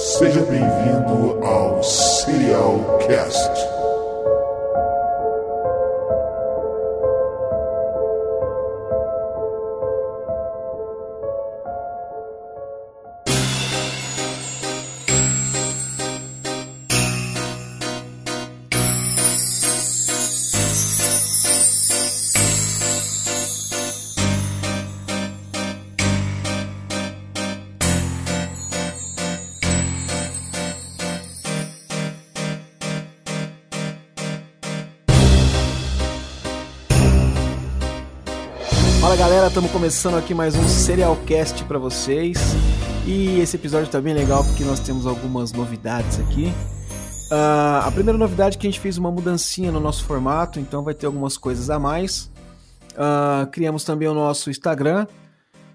Seja bem-vindo ao Serial Cast. Estamos começando aqui mais um Serialcast para vocês. E esse episódio tá bem legal porque nós temos algumas novidades aqui. Uh, a primeira novidade é que a gente fez uma mudancinha no nosso formato, então vai ter algumas coisas a mais. Uh, criamos também o nosso Instagram.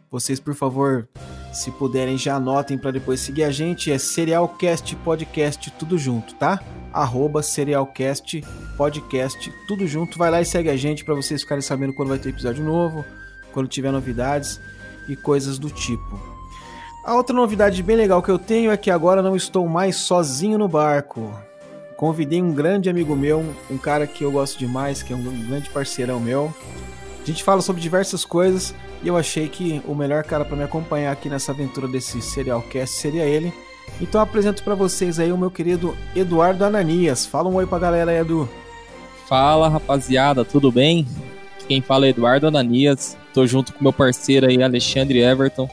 Vocês, por favor, se puderem, já anotem para depois seguir a gente. É Serialcast Podcast, tudo junto, tá? Arroba Serialcast Podcast, tudo junto. Vai lá e segue a gente para vocês ficarem sabendo quando vai ter episódio novo, quando tiver novidades e coisas do tipo. A outra novidade bem legal que eu tenho é que agora não estou mais sozinho no barco. Convidei um grande amigo meu, um cara que eu gosto demais, que é um grande parceirão meu. A gente fala sobre diversas coisas e eu achei que o melhor cara para me acompanhar aqui nessa aventura desse Serialcast seria ele. Então apresento para vocês aí o meu querido Eduardo Ananias. Fala um oi pra galera aí, Edu. Fala rapaziada, tudo bem? Quem fala é Eduardo Ananias, tô junto com meu parceiro aí Alexandre Everton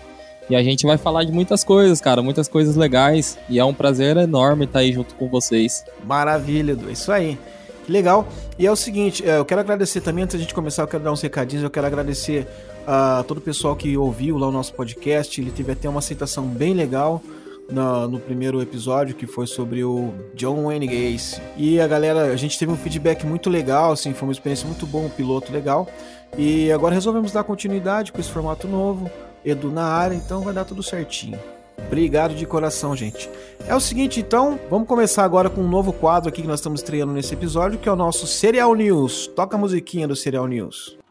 e a gente vai falar de muitas coisas, cara, muitas coisas legais e é um prazer enorme estar aí junto com vocês. Maravilha, Edu, é isso aí. Que legal. E é o seguinte, eu quero agradecer também, antes da gente começar, eu quero dar uns recadinhos, eu quero agradecer a todo o pessoal que ouviu lá o nosso podcast, ele teve até uma aceitação bem legal no, no, primeiro episódio, que foi sobre o John Wayne Gacy. E a galera, a gente teve um feedback muito legal, assim, foi uma experiência muito boa, um piloto legal. E agora resolvemos dar continuidade com esse formato novo, Edu na área, então vai dar tudo certinho. Obrigado de coração, gente. É o seguinte, então, vamos começar agora com um novo quadro aqui que nós estamos estreando nesse episódio, que é o nosso Serial News. Toca a musiquinha do Serial News.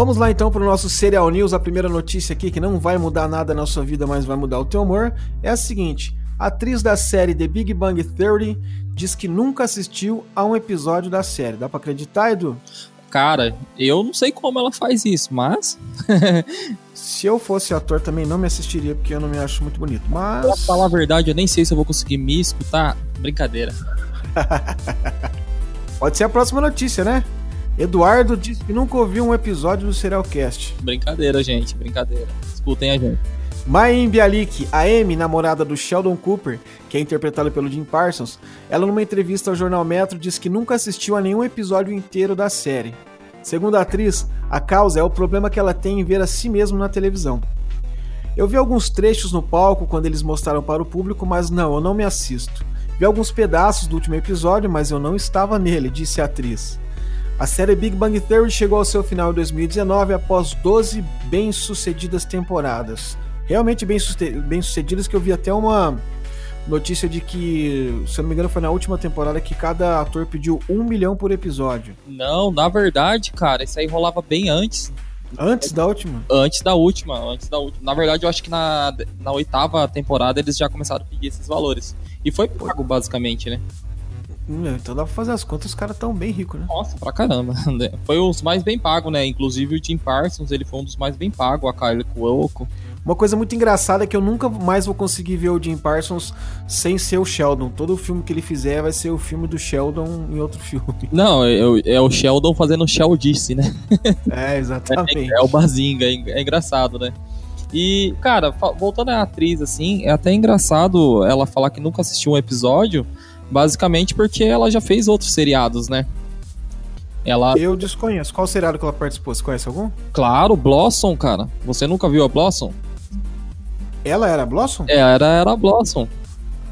Vamos lá então para o nosso Serial News. A primeira notícia aqui, que não vai mudar nada na sua vida, mas vai mudar o teu humor, é a seguinte: a atriz da série The Big Bang Theory diz que nunca assistiu a um episódio da série. Dá para acreditar, Edu? Cara, eu não sei como ela faz isso, mas. se eu fosse ator também não me assistiria, porque eu não me acho muito bonito. Mas. Pra falar a verdade, eu nem sei se eu vou conseguir me escutar. Brincadeira. Pode ser a próxima notícia, né? Eduardo disse que nunca ouviu um episódio do Serialcast. Brincadeira, gente, brincadeira. Escutem a gente. Mayim Bialik, a Amy, namorada do Sheldon Cooper, que é interpretada pelo Jim Parsons, ela numa entrevista ao jornal Metro disse que nunca assistiu a nenhum episódio inteiro da série. Segundo a atriz, a causa é o problema que ela tem em ver a si mesma na televisão. Eu vi alguns trechos no palco quando eles mostraram para o público, mas não, eu não me assisto. Vi alguns pedaços do último episódio, mas eu não estava nele, disse a atriz. A série Big Bang Theory chegou ao seu final em 2019 após 12 bem-sucedidas temporadas. Realmente bem-sucedidas, que eu vi até uma notícia de que, se eu não me engano, foi na última temporada que cada ator pediu um milhão por episódio. Não, na verdade, cara, isso aí rolava bem antes. Antes da última? Antes da última, antes da última. Na verdade, eu acho que na, na oitava temporada eles já começaram a pedir esses valores. E foi pago, basicamente, né? Então dá pra fazer as contas, os caras tão bem ricos, né? Nossa, pra caramba. Foi os mais bem pagos, né? Inclusive o Jim Parsons, ele foi um dos mais bem pagos, a Kylie Cuoco. Uma coisa muito engraçada é que eu nunca mais vou conseguir ver o Jim Parsons sem ser o Sheldon. Todo filme que ele fizer vai ser o filme do Sheldon em outro filme. Não, é, é o Sheldon fazendo Sheldice, né? É, exatamente. É, é o Bazinga, é, é engraçado, né? E, cara, voltando à atriz, assim, é até engraçado ela falar que nunca assistiu um episódio, Basicamente porque ela já fez outros seriados, né? Ela... Eu desconheço. Qual seriado que ela participou? Você conhece algum? Claro, Blossom, cara. Você nunca viu a Blossom? Ela era a Blossom? É, era, era a Blossom.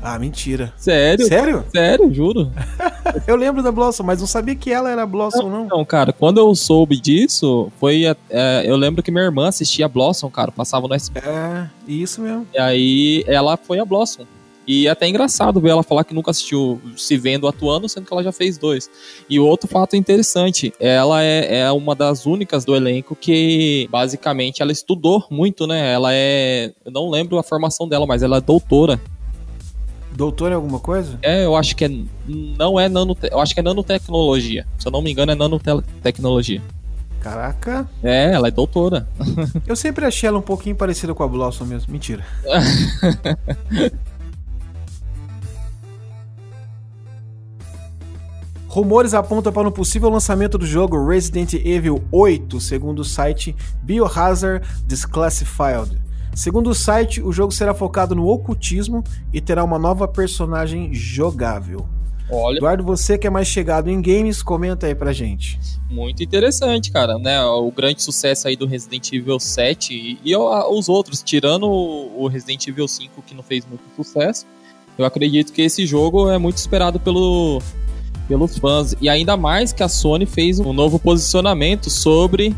Ah, mentira. Sério? Sério? Sério, juro. Eu lembro da Blossom, mas não sabia que ela era Blossom, não. Não, cara, quando eu soube disso, foi. é, eu lembro que minha irmã assistia Blossom, cara, passava no SBT. É, isso mesmo. E aí ela foi a Blossom. E é até engraçado ver ela falar que nunca assistiu se vendo atuando, sendo que ela já fez dois. E outro fato interessante, ela é, é uma das únicas do elenco que basicamente ela estudou muito, né? Ela é. Eu não lembro a formação dela, mas ela é doutora. Doutor em alguma coisa? É, eu acho que é. Não é nanote, Eu acho que é nanotecnologia. Se eu não me engano, é nanotecnologia. Caraca. É, ela é doutora. Eu sempre achei ela um pouquinho parecida com a Blossom mesmo. Mentira. Rumores apontam para um possível lançamento do jogo Resident Evil 8, segundo o site Biohazard Declassified. Segundo o site, o jogo será focado no ocultismo e terá uma nova personagem jogável. Olha, Eduardo, você que é mais chegado em games, comenta aí pra gente. muito interessante, cara, né? O grande sucesso aí do Resident Evil 7 e, e os outros, tirando o Resident Evil 5 que não fez muito sucesso. Eu acredito que esse jogo é muito esperado pelo, pelos fãs. E ainda mais que a Sony fez um novo posicionamento sobre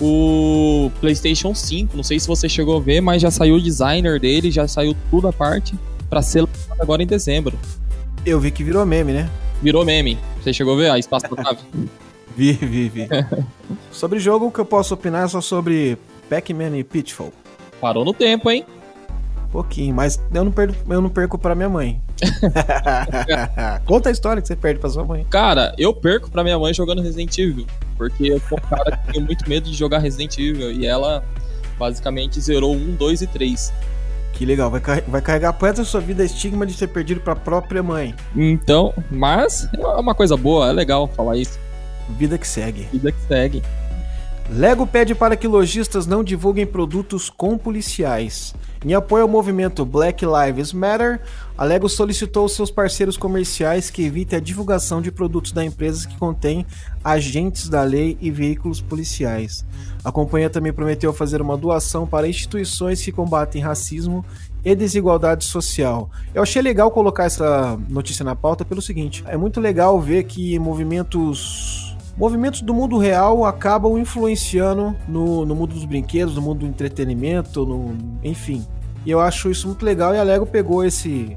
o PlayStation 5. Não sei se você chegou a ver, mas já saiu o designer dele, já saiu tudo a parte para ser lançado agora em dezembro. Eu vi que virou meme, né? Virou meme. Você chegou a ver a espaço da nave? Vi, vi, vi. sobre jogo, o que eu posso opinar é só sobre Pac-Man e Pitfall. Parou no tempo, hein? Pouquinho, mas eu não perco, eu não perco pra minha mãe. Conta a história que você perde pra sua mãe. Cara, eu perco pra minha mãe jogando Resident Evil. Porque eu sou um cara que tem muito medo de jogar Resident Evil. E ela basicamente zerou 1, 2 e 3. Que legal, vai, car- vai carregar pro resto da sua vida estigma de ter perdido pra própria mãe. Então, mas é uma coisa boa, é legal falar isso. Vida que segue. Vida que segue. Lego pede para que lojistas não divulguem produtos com policiais. Em apoio ao movimento Black Lives Matter, a Lego solicitou aos seus parceiros comerciais que evitem a divulgação de produtos da empresa que contém agentes da lei e veículos policiais. A companhia também prometeu fazer uma doação para instituições que combatem racismo e desigualdade social. Eu achei legal colocar essa notícia na pauta pelo seguinte: é muito legal ver que movimentos movimentos do mundo real acabam influenciando no, no mundo dos brinquedos, no mundo do entretenimento, no, enfim. E eu acho isso muito legal e a Lego pegou esse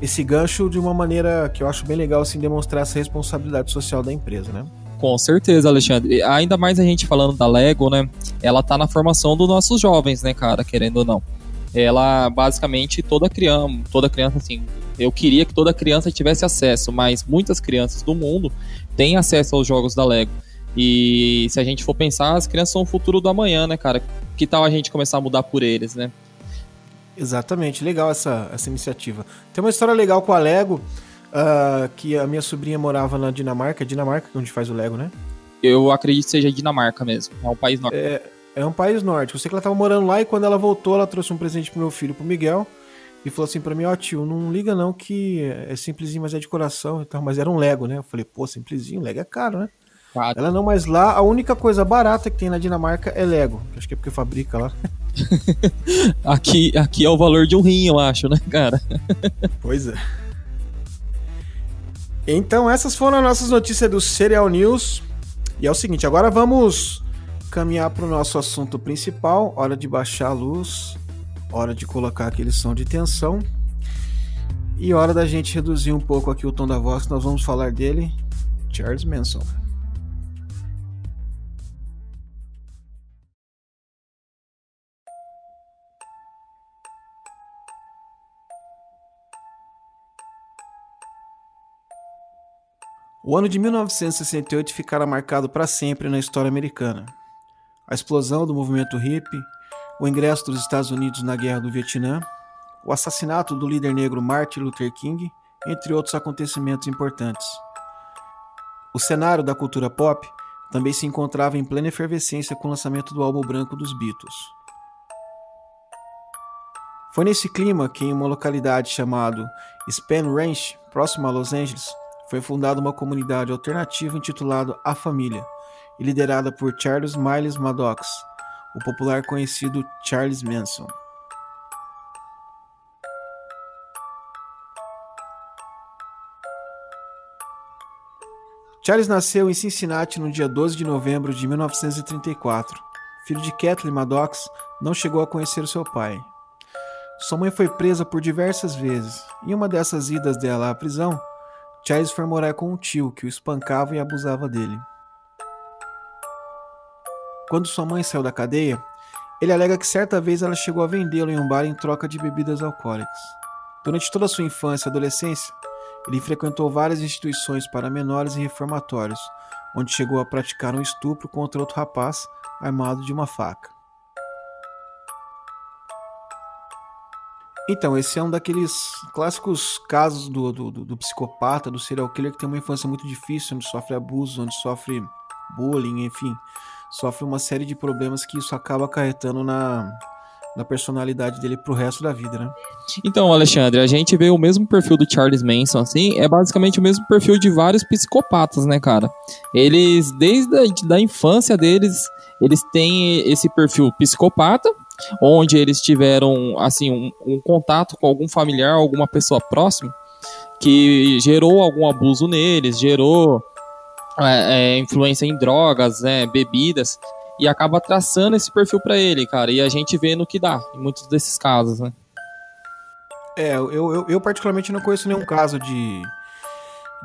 esse gancho de uma maneira que eu acho bem legal assim demonstrar essa responsabilidade social da empresa, né? Com certeza, Alexandre. Ainda mais a gente falando da Lego, né? Ela tá na formação dos nossos jovens, né, cara? Querendo ou não. Ela, basicamente, toda criança, toda criança, assim, eu queria que toda criança tivesse acesso, mas muitas crianças do mundo têm acesso aos jogos da Lego. E se a gente for pensar, as crianças são o futuro do amanhã, né, cara? Que tal a gente começar a mudar por eles, né? Exatamente, legal essa, essa iniciativa. Tem uma história legal com a Lego, ah, que a minha sobrinha morava na Dinamarca, Dinamarca que é onde faz o Lego, né? Eu acredito que seja Dinamarca mesmo. É um país norte. É um país nórdico. Eu sei que ela tava morando lá e quando ela voltou, ela trouxe um presente pro meu filho, pro Miguel. E falou assim pra mim, ó tio, não liga não que é simplesinho, mas é de coração e tal. Mas era um Lego, né? Eu falei, pô, simplesinho, Lego é caro, né? Cara, Ela não, mas lá a única coisa barata que tem na Dinamarca é Lego. Acho que é porque fabrica lá. aqui, aqui é o valor de um rim, eu acho, né, cara? Pois é. Então, essas foram as nossas notícias do Serial News. E é o seguinte, agora vamos caminhar para o nosso assunto principal. Hora de baixar a luz, hora de colocar aquele som de tensão. E hora da gente reduzir um pouco aqui o tom da voz, nós vamos falar dele, Charles Manson. O ano de 1968 ficará marcado para sempre na história americana. A explosão do movimento hippie, o ingresso dos Estados Unidos na Guerra do Vietnã, o assassinato do líder negro Martin Luther King, entre outros acontecimentos importantes. O cenário da cultura pop também se encontrava em plena efervescência com o lançamento do álbum branco dos Beatles. Foi nesse clima que, em uma localidade chamada Span Ranch, próximo a Los Angeles, foi fundada uma comunidade alternativa intitulada A Família, e liderada por Charles Miles Maddox, o popular conhecido Charles Manson. Charles nasceu em Cincinnati no dia 12 de novembro de 1934. Filho de Kathleen Maddox, não chegou a conhecer seu pai. Sua mãe foi presa por diversas vezes. Em uma dessas idas dela à prisão, Charles foi morar com um tio que o espancava e abusava dele. Quando sua mãe saiu da cadeia, ele alega que certa vez ela chegou a vendê-lo em um bar em troca de bebidas alcoólicas. Durante toda a sua infância e adolescência, ele frequentou várias instituições para menores e reformatórios, onde chegou a praticar um estupro contra outro rapaz armado de uma faca. Então, esse é um daqueles clássicos casos do, do, do, psicopata, do serial killer que tem uma infância muito difícil, onde sofre abuso, onde sofre bullying, enfim, sofre uma série de problemas que isso acaba acarretando na, na personalidade dele pro resto da vida, né? Então, Alexandre, a gente vê o mesmo perfil do Charles Manson, assim, é basicamente o mesmo perfil de vários psicopatas, né, cara? Eles, desde a da infância deles, eles têm esse perfil psicopata, onde eles tiveram assim um, um contato com algum familiar, alguma pessoa próxima que gerou algum abuso neles, gerou é, é, influência em drogas, né, bebidas e acaba traçando esse perfil para ele, cara. E a gente vê no que dá em muitos desses casos, né? É, eu, eu, eu particularmente não conheço nenhum caso de,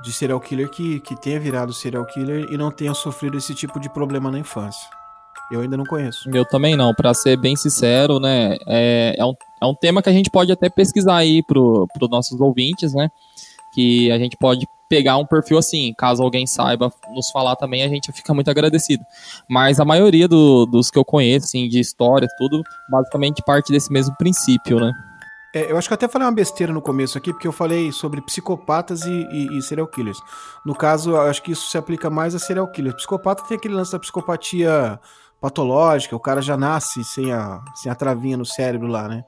de serial killer que, que tenha virado serial killer e não tenha sofrido esse tipo de problema na infância. Eu ainda não conheço. Eu também não, para ser bem sincero, né? É, é, um, é um tema que a gente pode até pesquisar aí pro, pro nossos ouvintes, né? Que a gente pode pegar um perfil assim, caso alguém saiba nos falar também, a gente fica muito agradecido. Mas a maioria do, dos que eu conheço, assim, de histórias, tudo, basicamente parte desse mesmo princípio, né? É, eu acho que até falei uma besteira no começo aqui, porque eu falei sobre psicopatas e, e, e, serial killers. No caso, acho que isso se aplica mais a serial killers. Psicopata tem aquele lance da psicopatia patológica, o cara já nasce sem a, sem a travinha no cérebro lá, né?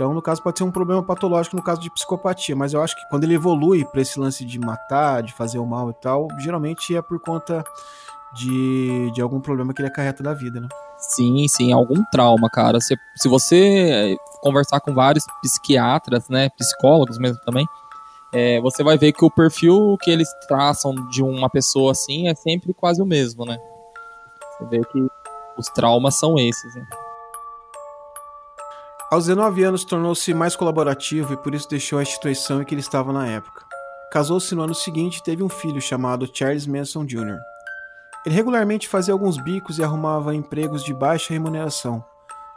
Então, no caso, pode ser um problema patológico no caso de psicopatia, mas eu acho que quando ele evolui para esse lance de matar, de fazer o mal e tal, geralmente é por conta de, de algum problema que ele acarreta da vida, né? Sim, sim, algum trauma, cara. Se, se você conversar com vários psiquiatras, né, psicólogos mesmo também, é, você vai ver que o perfil que eles traçam de uma pessoa assim é sempre quase o mesmo, né? Você vê que os traumas são esses. Né? Aos 19 anos, tornou-se mais colaborativo e por isso deixou a instituição em que ele estava na época. Casou-se no ano seguinte e teve um filho chamado Charles Manson Jr. Ele regularmente fazia alguns bicos e arrumava empregos de baixa remuneração,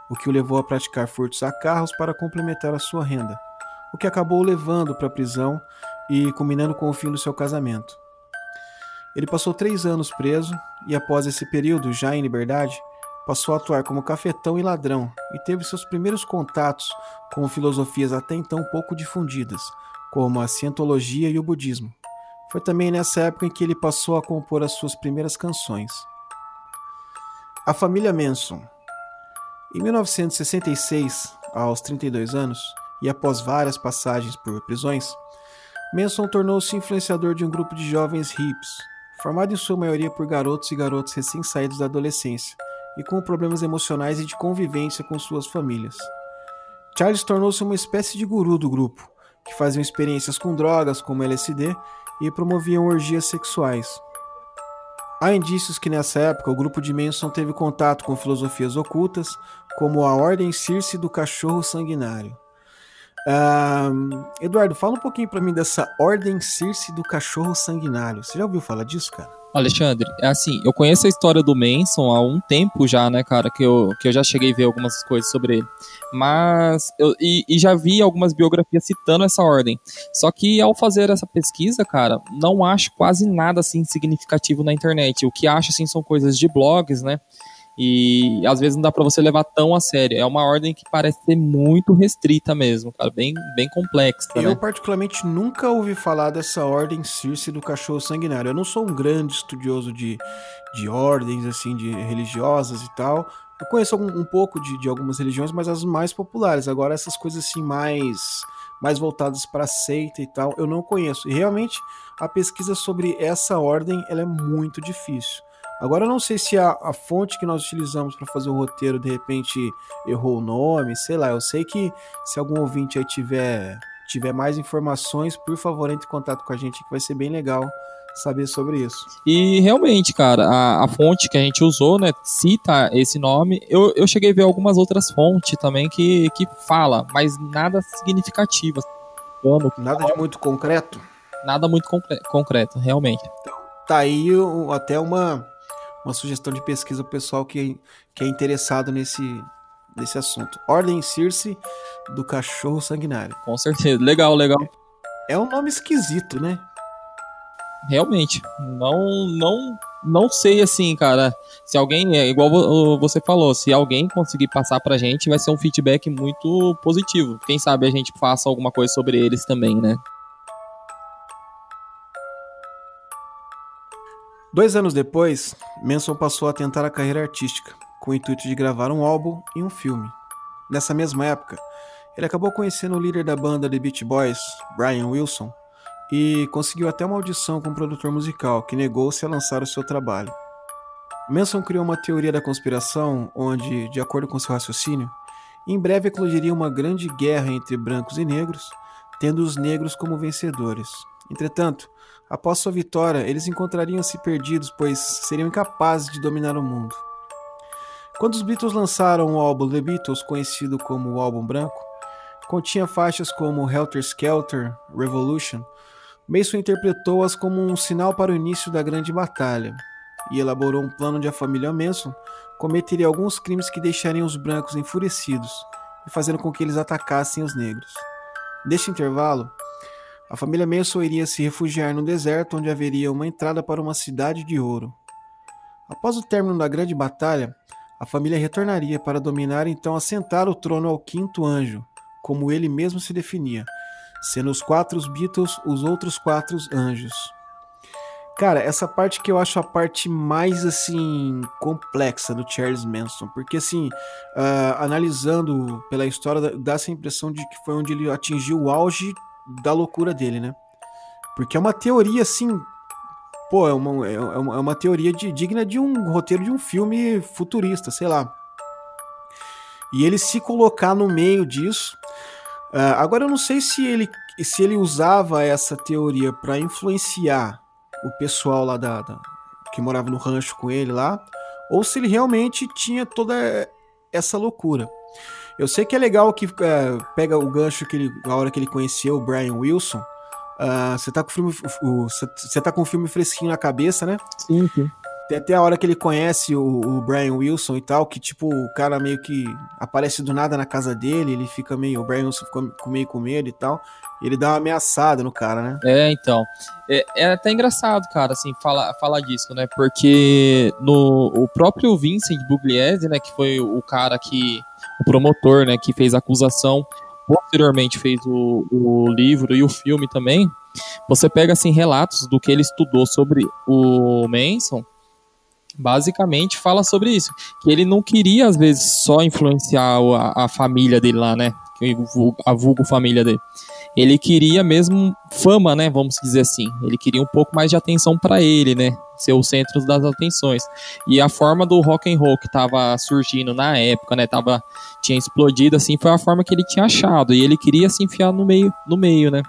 o que o levou a praticar furtos a carros para complementar a sua renda, o que acabou o levando para a prisão e combinando com o fim do seu casamento. Ele passou três anos preso e, após esse período, já em liberdade, passou a atuar como cafetão e ladrão e teve seus primeiros contatos com filosofias até então pouco difundidas, como a cientologia e o budismo. Foi também nessa época em que ele passou a compor as suas primeiras canções. A família Manson. Em 1966, aos 32 anos, e após várias passagens por prisões, Manson tornou-se influenciador de um grupo de jovens hips formado em sua maioria por garotos e garotas recém-saídos da adolescência e com problemas emocionais e de convivência com suas famílias. Charles tornou-se uma espécie de guru do grupo, que faziam experiências com drogas como LSD e promoviam orgias sexuais. Há indícios que nessa época o grupo de Manson teve contato com filosofias ocultas, como a Ordem Circe do Cachorro Sanguinário. Eduardo, fala um pouquinho para mim dessa Ordem Circe do Cachorro Sanguinário. Você já ouviu falar disso, cara? Alexandre, é assim, eu conheço a história do Manson há um tempo já, né, cara, que eu, que eu já cheguei a ver algumas coisas sobre ele. Mas, eu, e, e já vi algumas biografias citando essa ordem. Só que ao fazer essa pesquisa, cara, não acho quase nada, assim, significativo na internet. O que acho, assim, são coisas de blogs, né, e às vezes não dá para você levar tão a sério. É uma ordem que parece ser muito restrita mesmo, cara, bem, bem complexa. Eu né? particularmente nunca ouvi falar dessa ordem Circe do cachorro sanguinário. Eu não sou um grande estudioso de, de ordens assim, de religiosas e tal. Eu conheço um, um pouco de, de algumas religiões, mas as mais populares. Agora essas coisas assim mais mais voltadas para seita e tal, eu não conheço. E realmente a pesquisa sobre essa ordem ela é muito difícil. Agora eu não sei se a, a fonte que nós utilizamos para fazer o roteiro de repente errou o nome, sei lá. Eu sei que se algum ouvinte aí tiver tiver mais informações, por favor entre em contato com a gente que vai ser bem legal saber sobre isso. E realmente, cara, a, a, fonte que a gente usou, né, cita esse nome. Eu, eu cheguei a ver algumas outras fontes também que, que fala, mas nada significativo. Nada de muito concreto? Nada muito concre concreto, realmente. Então, tá aí até uma, uma sugestão de pesquisa pro pessoal que, que é interessado nesse, nesse assunto. Ordem Circe do Cachorro Sanguinário. Com certeza. Legal, legal. É, é um nome esquisito, né? realmente, não, não, não sei assim, cara. Se alguém, é igual você falou, se alguém conseguir passar pra gente, vai ser um feedback muito positivo. Quem sabe a gente faça alguma coisa sobre eles também, né? Dois anos depois, Manson passou a tentar a carreira artística, com o intuito de gravar um álbum e um filme. Nessa mesma época, ele acabou conhecendo o líder da banda The Beach Boys, Brian Wilson, e conseguiu até uma audição com um produtor musical que negou-se a lançar o seu trabalho. Manson criou uma teoria da conspiração onde, de acordo com seu raciocínio, em breve eclodiria uma grande guerra entre brancos e negros, tendo os negros como vencedores. Entretanto, após sua vitória, eles encontrariam-se perdidos, pois seriam incapazes de dominar o mundo. Quando os Beatles lançaram o álbum The Beatles, conhecido como o álbum branco, continha faixas como Helter Skelter, Revolution, Mason interpretou-as como um sinal para o início da grande batalha e elaborou um plano onde a família Manson cometeria alguns crimes que deixariam os brancos enfurecidos e fazendo com que eles atacassem os negros. Neste intervalo, a família Manson iria se refugiar no deserto onde haveria uma entrada para uma cidade de ouro. Após o término da grande batalha, a família retornaria para dominar e então assentar o trono ao quinto anjo, como ele mesmo se definia, sendo os quatro Beatles os outros quatro anjos. Cara, essa parte que eu acho a parte mais assim complexa do Charles Manson, porque assim, uh, analisando pela história, dá essa impressão de que foi onde ele atingiu o auge da loucura dele, né? Porque é uma teoria assim, pô, é uma, é uma, é uma teoria de, digna de um roteiro de um filme futurista, sei lá. E ele se colocar no meio disso, Uh, agora eu não sei se ele, se ele usava essa teoria para influenciar o pessoal lá da, da, que morava no rancho com ele lá, ou se ele realmente tinha toda essa loucura. Eu sei que é legal que uh, pega o gancho que ele, a hora que ele conheceu o Brian Wilson. Uh, você tá com o filme, tá com o filme fresquinho na cabeça, né? Sim, sim. Tem até a hora que ele conhece o, o, Brian Wilson e tal, que tipo, o cara meio que aparece do nada na casa dele, ele fica meio. O Brian Wilson fica meio com medo e tal. E ele dá uma ameaçada no cara, né? É, então. É, é até engraçado, cara, assim, falar, falar disso, né? Porque no o próprio Vincent Bugliese, né, que foi o cara que. O promotor, né, que fez a acusação, posteriormente fez o, o livro e o filme também. Você pega assim relatos do que ele estudou sobre o Manson basicamente fala sobre isso. Que ele não queria, às vezes, só influenciar a, a família dele lá, né? A vulgo família dele. Ele queria mesmo fama, né? Vamos dizer assim. Ele queria um pouco mais de atenção para ele, né? Ser o centro das atenções. E a forma do rock and roll que tava surgindo na época, né? Tava, tinha explodido, assim, foi a forma que ele tinha achado. E ele queria se enfiar no meio, no meio, né?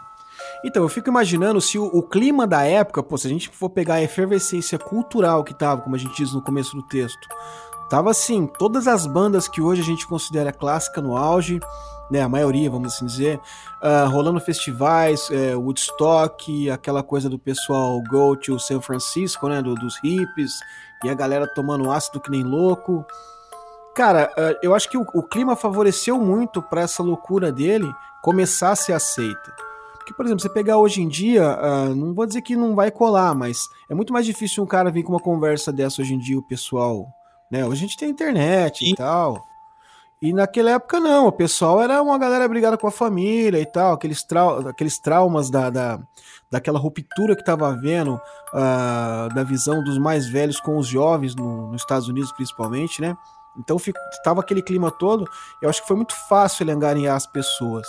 Então, eu fico imaginando se o, o, clima da época, pô, se a gente for pegar a efervescência cultural que tava, como a gente diz no começo do texto, tava assim, todas as bandas que hoje a gente considera clássica no auge, né, a maioria, vamos assim dizer, uh, rolando festivais, é, Woodstock, aquela coisa do pessoal go to San Francisco, né, do, dos hippies, e a galera tomando ácido que nem louco. Cara, uh, eu acho que o, o clima favoreceu muito para essa loucura dele começar a ser aceita. Porque, por exemplo, você pegar hoje em dia, uh, não vou dizer que não vai colar, mas é muito mais difícil um cara vir com uma conversa dessa hoje em dia, o pessoal. Né? Hoje a gente tem internet Sim. e tal. E naquela época não, o pessoal era uma galera brigada com a família e tal, aqueles, trau aqueles traumas da, da, daquela ruptura que estava havendo, uh, da visão dos mais velhos com os jovens no, nos Estados Unidos principalmente, né? Então estava aquele clima todo, eu acho que foi muito fácil ele angariar as pessoas.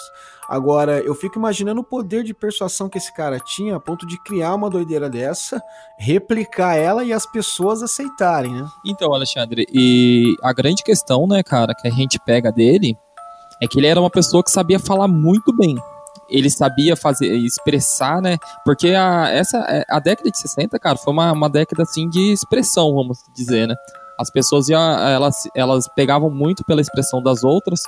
Agora, eu fico imaginando o poder de persuasão que esse cara tinha a ponto de criar uma doideira dessa, replicar ela e as pessoas aceitarem, né? Então, Alexandre, e a grande questão, né, cara, que a gente pega dele é que ele era uma pessoa que sabia falar muito bem. ele sabia fazer, expressar, né? Porque a, essa, é, a década de 60, cara, foi uma, uma década assim de expressão, vamos dizer, né? As pessoas iam, elas, elas pegavam muito pela expressão das outras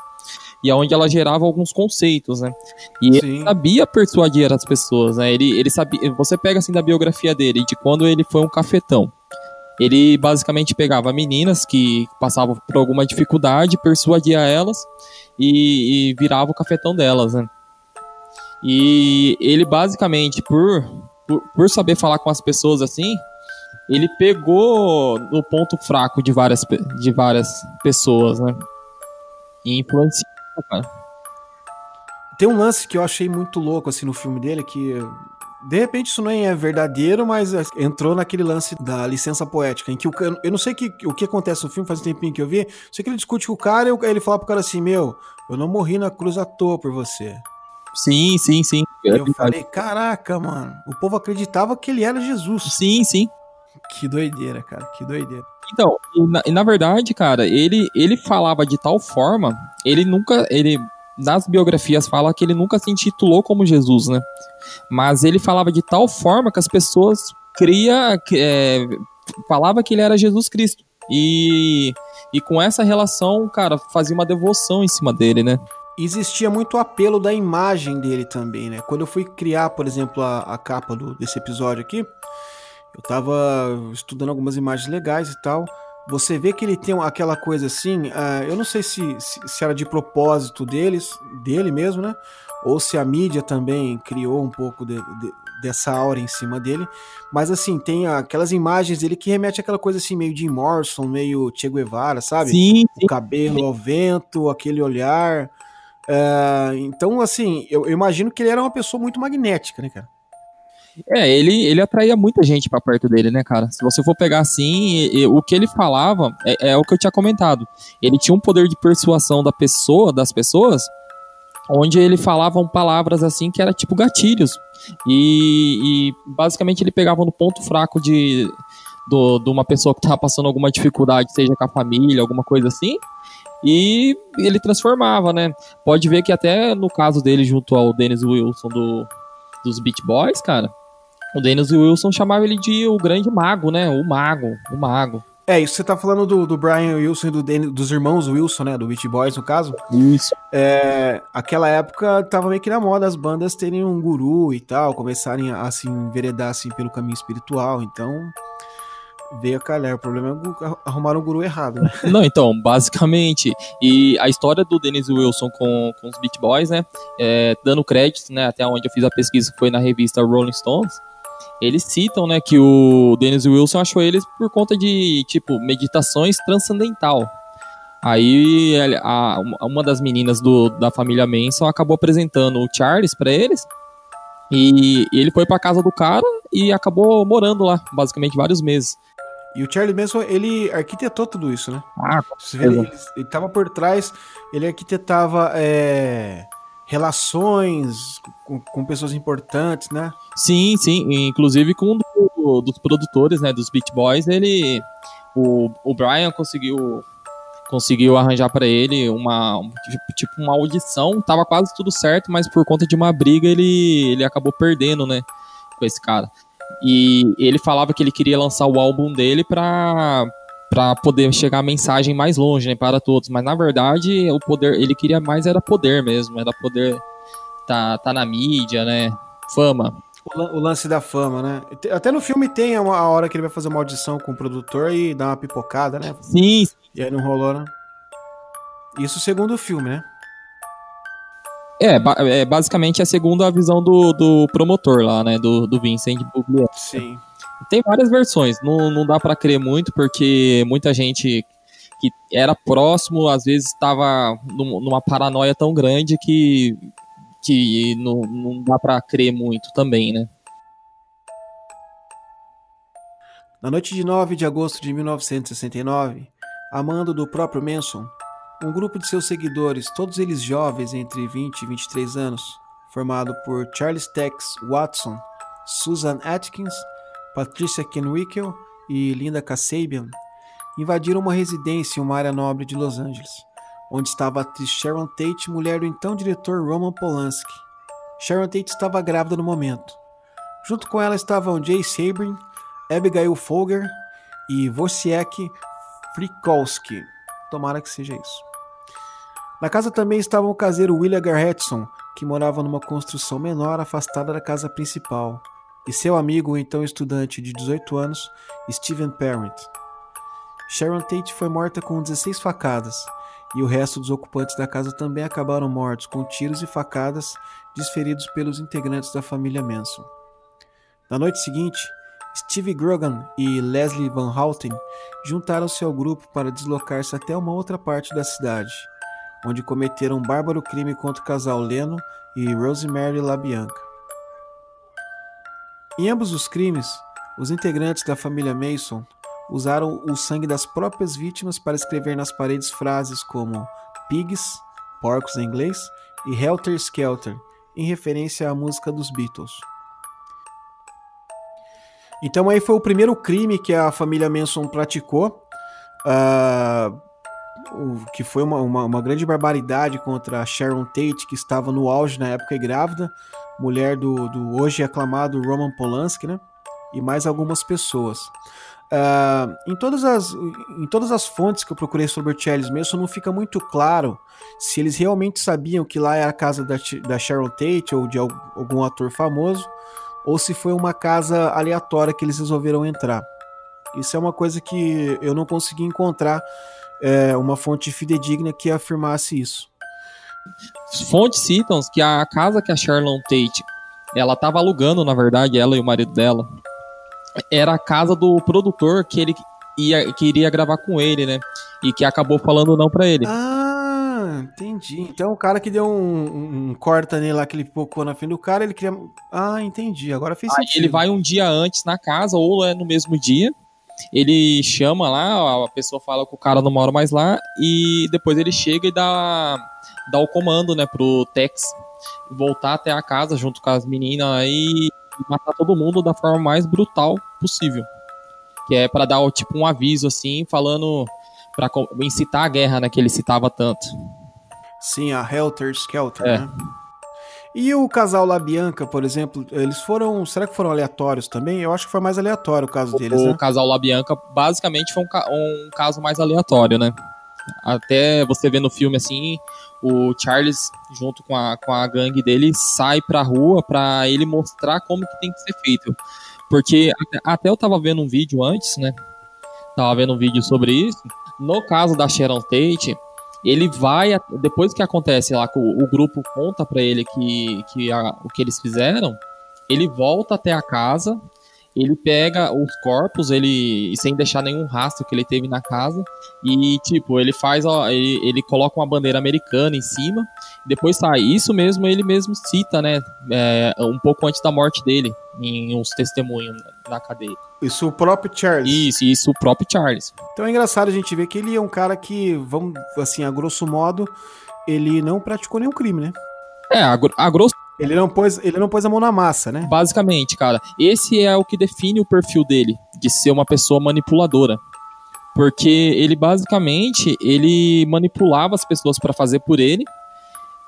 e aonde ela gerava alguns conceitos, né? E Sim. ele sabia persuadir as pessoas, né? Ele, ele sabia. Você pega assim da biografia dele, de quando ele foi um cafetão. Ele basicamente pegava meninas que passavam por alguma dificuldade, persuadia elas e, e virava o cafetão delas, né? E ele basicamente, por, por, por saber falar com as pessoas assim, ele pegou no ponto fraco de várias, de várias pessoas, né? E influenciou. Tem um lance que eu achei muito louco assim no filme dele que de repente isso não é verdadeiro, mas entrou naquele lance da licença poética, em que o eu não sei que, o que acontece no filme, faz um tempinho que eu vi, sei que ele discute com o cara e ele fala pro cara assim, meu, eu não morri na cruz à toa por você. Sim, sim, sim. E eu falei, caraca, mano, o povo acreditava que ele era Jesus. Sim, sim. Que doideira, cara, que doideira. Então, e na, e na verdade, cara, ele, ele falava de tal forma, ele nunca, ele nas biografias fala que ele nunca se intitulou como Jesus, né? Mas ele falava de tal forma que as pessoas cria, é, falava que ele era Jesus Cristo. E, e com essa relação, cara, fazia uma devoção em cima dele, né? Existia muito apelo da imagem dele também, né? Quando eu fui criar, por exemplo, a, a capa do, desse episódio aqui, eu tava estudando algumas imagens legais e tal você vê que ele tem aquela coisa assim, uh, eu não sei se, se, se, era de propósito deles, dele mesmo, né? Ou se a mídia também criou um pouco de, de, dessa aura em cima dele. Mas assim, tem aquelas imagens dele que remete àquela coisa assim, meio de Morrison, meio Che Guevara, sabe? Sim. O cabelo ao vento, aquele olhar. Uh, então, assim, eu, eu imagino que ele era uma pessoa muito magnética, né, cara? É, ele, ele atraía muita gente para perto dele, né, cara? Se você for pegar assim, e, e, o que ele falava é, é, o que eu tinha comentado. Ele tinha um poder de persuasão da pessoa, das pessoas, onde ele falava palavras assim que era tipo gatilhos. E, e basicamente ele pegava no ponto fraco de, do, de uma pessoa que tava passando alguma dificuldade, seja com a família, alguma coisa assim. E ele transformava, né? Pode ver que até no caso dele, junto ao Dennis Wilson do, dos Beat Boys, cara, o Dennis Wilson chamava ele de o grande mago, né? O mago, o mago. É, isso você tá falando do, do Brian Wilson e do Dennis, dos irmãos Wilson, né? Do Beach Boys, no caso. Isso. É, aquela época tava meio que na moda as bandas terem um guru e tal, começarem a se assim, enveredar assim, pelo caminho espiritual. Então, veio a calhar. O problema é arrumar um guru errado, né? Não, então, basicamente. E a história do Dennis Wilson com, com os Beach Boys, né? É, dando crédito, né? Até onde eu fiz a pesquisa, foi na revista Rolling Stones eles citam, né, que o Dennis Wilson achou eles por conta de, tipo, meditações transcendental. Aí a, uma das meninas do, da família Manson acabou apresentando o Charles para eles. E, e ele foi para casa do cara e acabou morando lá, basicamente vários meses. E o Charles Manson, ele arquitetou tudo isso, né? Ah, ele, ele, ele tava por trás, ele arquitetava é, relações com, com, pessoas importantes, né? Sim, sim, inclusive com um do, dos produtores, né, dos Beat Boys, ele o, o Brian conseguiu conseguiu arranjar para ele uma tipo uma audição, tava quase tudo certo, mas por conta de uma briga ele ele acabou perdendo, né, com esse cara. E ele falava que ele queria lançar o álbum dele para para poder chegar a mensagem mais longe, né, para todos. Mas na verdade, o poder, ele queria mais era poder mesmo, era poder tá, tá na mídia, né, fama. O lance da fama, né? Até no filme tem a hora que ele vai fazer uma audição com o produtor e dá uma pipocada, né? Sim. E aí não rolou, né? Isso segundo o filme, né? É, é basicamente a segunda visão do, do promotor lá, né? Do, do Vincent Buglione. Sim. Tem várias versões, não, não dá para crer muito, porque muita gente que era próximo, às vezes estava numa paranoia tão grande que, que não, não dá para crer muito também, né? Na noite de 9 de agosto de 1969, a mando do próprio Manson, um grupo de seus seguidores, todos eles jovens entre 20 e 23 anos, formado por Charles Tex Watson, Susan Atkins Patricia Kenwickel e Linda Kasabian invadiram uma residência em uma área nobre de Los Angeles, onde estava a atriz Sharon Tate, mulher do então diretor Roman Polanski. Sharon Tate estava grávida no momento. Junto com ela estavam Jay Sabrin, Abigail Folger e Wojciech Frikowski. Tomara que seja isso. Na casa também estava o caseiro William Garretson, que morava numa construção menor afastada da casa principal, e seu amigo, então estudante de 18 anos, Steven Parent. Sharon Tate foi morta com 16 facadas, e o resto dos ocupantes da casa também acabaram mortos com tiros e facadas desferidos pelos integrantes da família Manson. Na noite seguinte, Steve Grogan e Leslie Van Houten juntaram-se ao grupo para deslocar-se até uma outra parte da cidade, onde cometeram um bárbaro crime contra o casal Leno e Rosemary LaBianca. Em ambos os crimes, os integrantes da família Mason usaram o sangue das próprias vítimas para escrever nas paredes frases como pigs, porcos em inglês, e helter skelter, em referência à música dos Beatles. Então aí foi o primeiro crime que a família Manson praticou, uh, o, que foi uma, uma, uma, grande barbaridade contra a Sharon Tate, que estava no auge na época e grávida, mulher do, do hoje aclamado Roman Polanski, né? E mais algumas pessoas. Uh, em, todas as, em todas as fontes que eu procurei sobre o Charles Manson, não fica muito claro se eles realmente sabiam que lá era a casa da, da Sharon Tate ou de algum ator famoso, ou se foi uma casa aleatória que eles resolveram entrar. Isso é uma coisa que eu não consegui encontrar é, uma fonte fidedigna que afirmasse isso. Fontes citam que a casa que a Sharon Tate ela estava alugando, na verdade, ela e o marido dela, era a casa do produtor que ele ia, que iria gravar com ele, né? E que acabou falando não para ele. Ah, entendi. Então o cara que deu um, um, corta nele lá, que ele pocou na frente do cara, ele queria. Ah, entendi. Agora fez Aí sentido. Ele vai um dia antes na casa, ou é no mesmo dia. Ele chama lá, a pessoa fala que o cara não mora mais lá, e depois ele chega e dá, dá o comando, né, pro Tex voltar até a casa junto com as meninas aí matar todo mundo da forma mais brutal possível. Que é para dar tipo um aviso assim, falando para incitar a guerra, né, que ele citava tanto. Sim, a Helter Skelter, é. né? E o casal La Bianca, por exemplo, eles foram. Será que foram aleatórios também? Eu acho que foi mais aleatório o caso deles, o né? O casal La Bianca basicamente foi um, um caso mais aleatório, né? Até você vê no filme assim, o Charles, junto com a, com a gangue dele, sai pra rua pra ele mostrar como que tem que ser feito. Porque até, eu tava vendo um vídeo antes, né? Tava vendo um vídeo sobre isso. No caso da Sharon Tate, ele vai, depois que acontece lá, o, o grupo conta para ele que, que a, o que eles fizeram, ele volta até a casa, ele pega os corpos, ele sem deixar nenhum rastro que ele teve na casa e tipo ele faz, ó, ele, ele coloca uma bandeira americana em cima. Depois sai. Isso mesmo ele mesmo cita, né? É, um pouco antes da morte dele, em uns testemunhos na cadeia. Isso o próprio Charles. Isso, isso o próprio Charles. Então é engraçado a gente ver que ele é um cara que, vamos assim, a grosso modo, ele não praticou nenhum crime, né? É, a, a grosso ele não, pôs, ele não pôs a mão na massa, né? Basicamente, cara. Esse é o que define o perfil dele, de ser uma pessoa manipuladora. Porque ele basicamente, ele manipulava as pessoas para fazer por ele.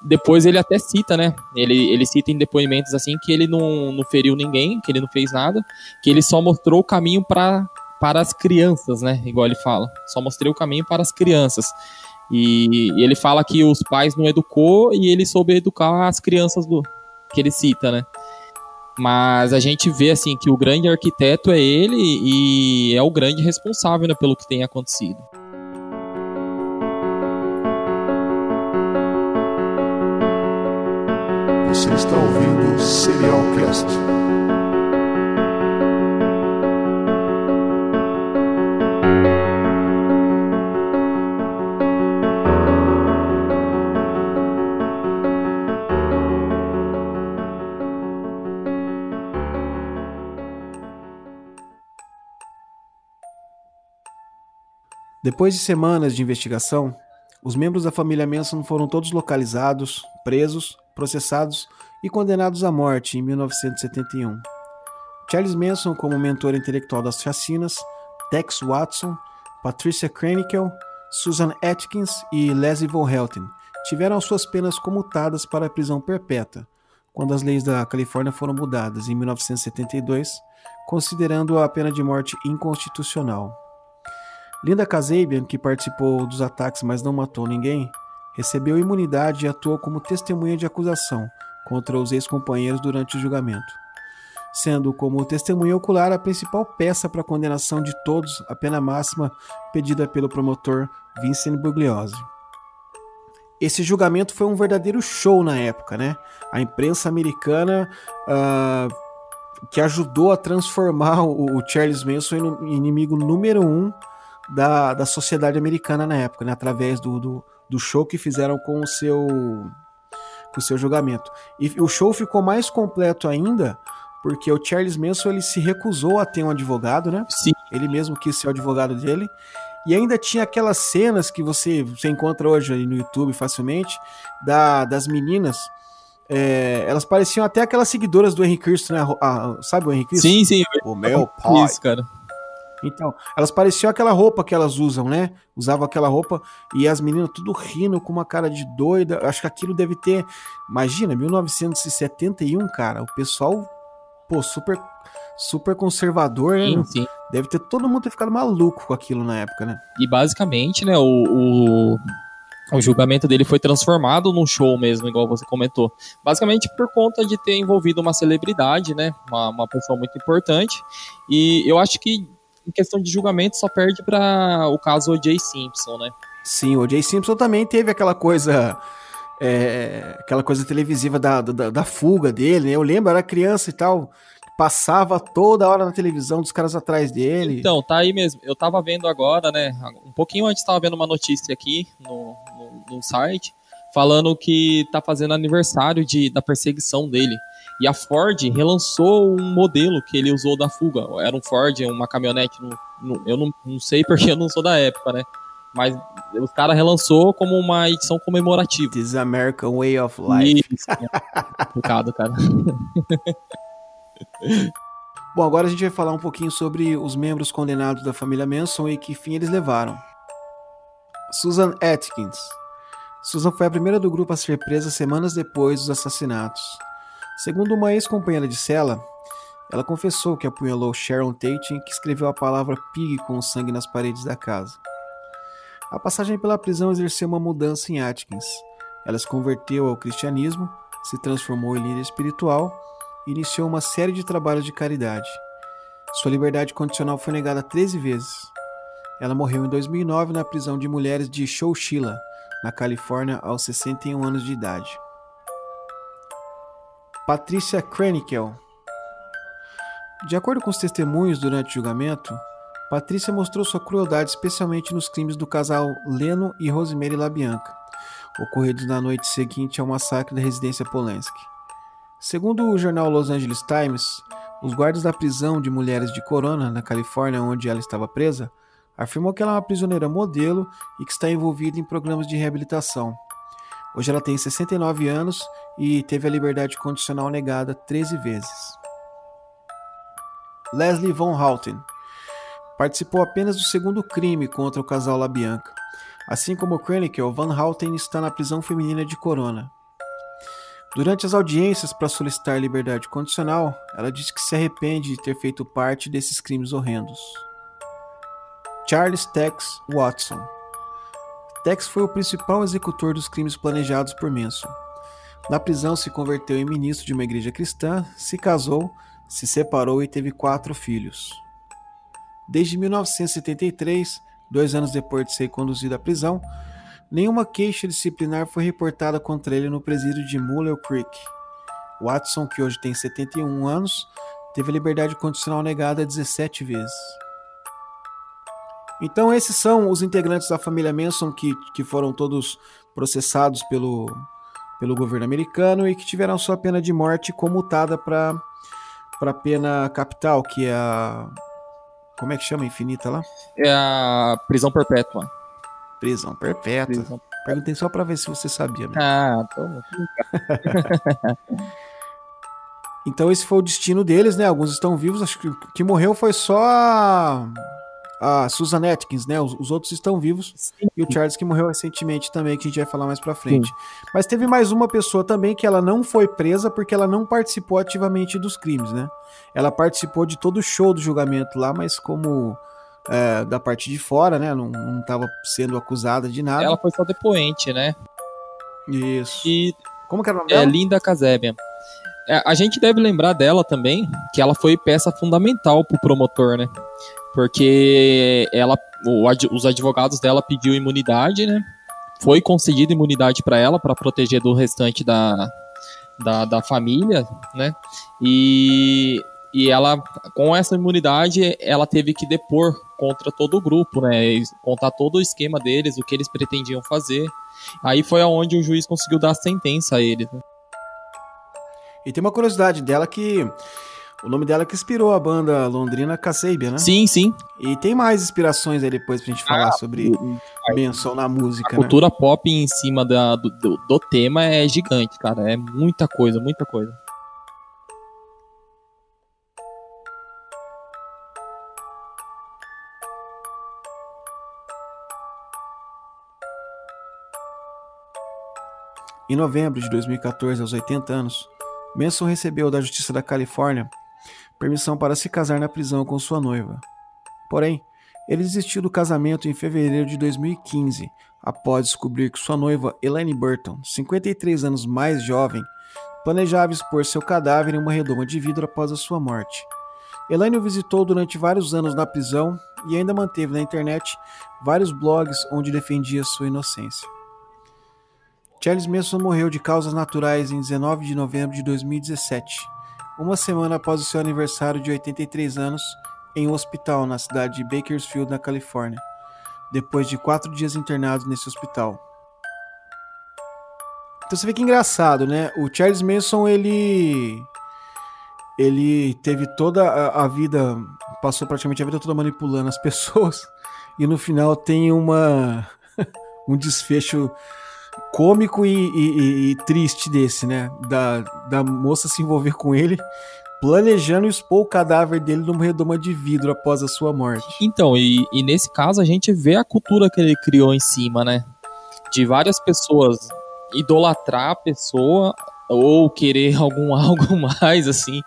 Depois ele até cita, né? Ele, ele cita em depoimentos assim que ele não, não feriu ninguém, que ele não fez nada, que ele só mostrou o caminho para para as crianças, né? Igual ele fala. Só mostrei o caminho para as crianças. E, e ele fala que os pais não educou e ele soube educar as crianças do, que ele cita, né? Mas a gente vê assim que o grande arquiteto é ele e é o grande responsável né, pelo que tem acontecido. Você está ouvindo o Serialcast. Depois de semanas de investigação, os membros da família Manson foram todos localizados, presos, processados e condenados à morte em 1971. Charles Manson como mentor intelectual das chacinas, Tex Watson, Patricia Kranikel, Susan Atkins e Leslie Van Helten tiveram suas penas comutadas para a prisão perpétua, quando as leis da Califórnia foram mudadas em 1972, considerando a pena de morte inconstitucional. Linda Kasabian, que participou dos ataques mas não matou ninguém, recebeu imunidade e atuou como testemunha de acusação contra os ex-companheiros durante o julgamento, sendo como testemunha ocular a principal peça para a condenação de todos a pena máxima pedida pelo promotor Vincent Bugliosi. Esse julgamento foi um verdadeiro show na época, né? A imprensa americana uh, que ajudou a transformar o, Charles Manson no inimigo número um da, da sociedade americana na época, né? Através do, do, do show que fizeram com o seu com o seu julgamento. E o show ficou mais completo ainda porque o Charles Manson ele se recusou a ter um advogado, né? Sim. Ele mesmo quis ser o advogado dele. E ainda tinha aquelas cenas que você, você encontra hoje no YouTube facilmente, da, das meninas. É, elas pareciam até aquelas seguidoras do Henry Cristo, né? A, a, sabe o Henry Cristo? Sim, sim. O meu pai. Isso, cara. Então, elas pareciam aquela roupa que elas usam, né? Usavam aquela roupa e as meninas tudo rindo com uma cara de doida. Acho que aquilo deve ter. Imagina, 1971, cara. O pessoal, pô, super, super conservador, né? Sim, sim. Deve ter todo mundo ter ficado maluco com aquilo na época, né? E basicamente, né, o, o, o julgamento dele foi transformado num show mesmo, igual você comentou. Basicamente por conta de ter envolvido uma celebridade, né? Uma, uma pessoa muito importante. E eu acho que em questão de julgamento só perde para o caso O.J. Simpson, né? Sim, o O.J. Simpson também teve aquela coisa. É, aquela coisa televisiva da, da, da fuga dele, né? Eu lembro, era criança e tal passava toda hora na televisão dos caras atrás dele. Então, tá aí mesmo. Eu tava vendo agora, né? Um pouquinho antes tava vendo uma notícia aqui no, no, no site falando que tá fazendo aniversário de, da perseguição dele. E a Ford relançou um modelo que ele usou da fuga. Era um Ford, uma caminhonete. No, eu não, não sei porque eu não sou da época, né? Mas os caras relançou como uma edição comemorativa. This American Way of Life. Isso, é complicado, cara. Bom, agora a gente vai falar um pouquinho sobre os membros condenados da família Manson e que fim eles levaram. Susan Atkins. Susan foi a primeira do grupo a ser presa semanas depois dos assassinatos. Segundo uma ex-companheira de cela, ela confessou que apunhalou Sharon Tate e que escreveu a palavra pig com sangue nas paredes da casa. A passagem pela prisão exerceu uma mudança em Atkins. Ela se converteu ao cristianismo, se transformou em líder espiritual iniciou uma série de trabalhos de caridade. Sua liberdade condicional foi negada 13 vezes. Ela morreu em 2009 na prisão de mulheres de Chowchilla, na Califórnia, aos 61 anos de idade. Patricia Krenikel De acordo com os testemunhos durante o julgamento, Patrícia mostrou sua crueldade especialmente nos crimes do casal Leno e Rosemary LaBianca, ocorridos na noite seguinte ao massacre da residência Polanski. Segundo o jornal Los Angeles Times, os guardas da prisão de mulheres de Corona, na Califórnia, onde ela estava presa, afirmou que ela é uma prisioneira modelo e que está envolvida em programas de reabilitação. Hoje ela tem 69 anos e teve a liberdade condicional negada 13 vezes. Leslie Von Houten participou apenas do segundo crime contra o casal LaBianca. Assim como Krenikel, Van Houten está na prisão feminina de Corona. Durante as audiências para solicitar liberdade condicional, ela disse que se arrepende de ter feito parte desses crimes horrendos. Charles Tex Watson Tex foi o principal executor dos crimes planejados por Manson. Na prisão, se converteu em ministro de uma igreja cristã, se casou, se separou e teve quatro filhos. Desde 1973, dois anos depois de ser conduzido à prisão, Nenhuma queixa disciplinar foi reportada contra ele no presídio de Muller Creek. Watson, que hoje tem 71 anos, teve a liberdade condicional negada 17 vezes. Então, esses são os integrantes da família Manson que, que foram todos processados pelo, pelo governo americano e que tiveram sua pena de morte comutada para a pena capital, que é a. Como é que chama? Infinita lá? É a prisão perpétua. Prisão perpétua. Prisão. Perguntei só pra ver se você sabia. Mesmo. Ah, tô. então esse foi o destino deles, né? Alguns estão vivos. Acho que que morreu foi só a, Susan Atkins, né? Os, os outros estão vivos. Sim. E o Charles que morreu recentemente também, que a gente vai falar mais pra frente. Mas teve mais uma pessoa também que ela não foi presa porque ela não participou ativamente dos crimes, né? Ela participou de todo o show do julgamento lá, mas como é, da parte de fora, né? Não, não tava sendo acusada de nada. Ela foi só depoente, né? Isso. E Como que era o nome é dela? Linda Kazebian. É, a gente deve lembrar dela também, que ela foi peça fundamental pro promotor, né? Porque ela, os advogados dela pediu imunidade, né? Foi concedida imunidade para ela para proteger do restante da, da, da família, né? E, e ela, com essa imunidade, ela teve que depor contra todo o grupo, né? Contar todo o esquema deles, o que eles pretendiam fazer. Aí foi aonde o juiz conseguiu dar a sentença a eles. Né? E tem uma curiosidade dela que o nome dela que inspirou a banda londrina Kasabian, né? Sim, sim. E tem mais inspirações aí depois pra gente falar sobre menção na A música, né? cultura pop em cima da, do, do, do tema é gigante, cara. É muita coisa, muita coisa. Em novembro de 2014, aos 80 anos, Manson recebeu da Justiça da Califórnia permissão para se casar na prisão com sua noiva. Porém, ele desistiu do casamento em fevereiro de 2015, após descobrir que sua noiva, Elaine Burton, 53 anos mais jovem, planejava expor seu cadáver em uma redoma de vidro após a sua morte. Elaine o visitou durante vários anos na prisão e ainda manteve na internet vários blogs onde defendia sua inocência. Charles Manson morreu de causas naturais em 19 de novembro de 2017, uma semana após o seu aniversário de 83 anos, em um hospital na cidade de Bakersfield, na Califórnia, depois de quatro dias internado nesse hospital. Então você vê que engraçado, né? O Charles Manson, ele. Ele teve toda a, a vida. Passou praticamente a vida toda manipulando as pessoas. E no final tem uma. um desfecho cômico e, e- e- e triste desse, né? Da, da moça se envolver com ele, planejando expor o cadáver dele numa redoma de vidro após a sua morte. Então, e, e nesse caso a gente vê a cultura que ele criou em cima, né? De várias pessoas idolatrar a pessoa ou querer algum algo mais, assim.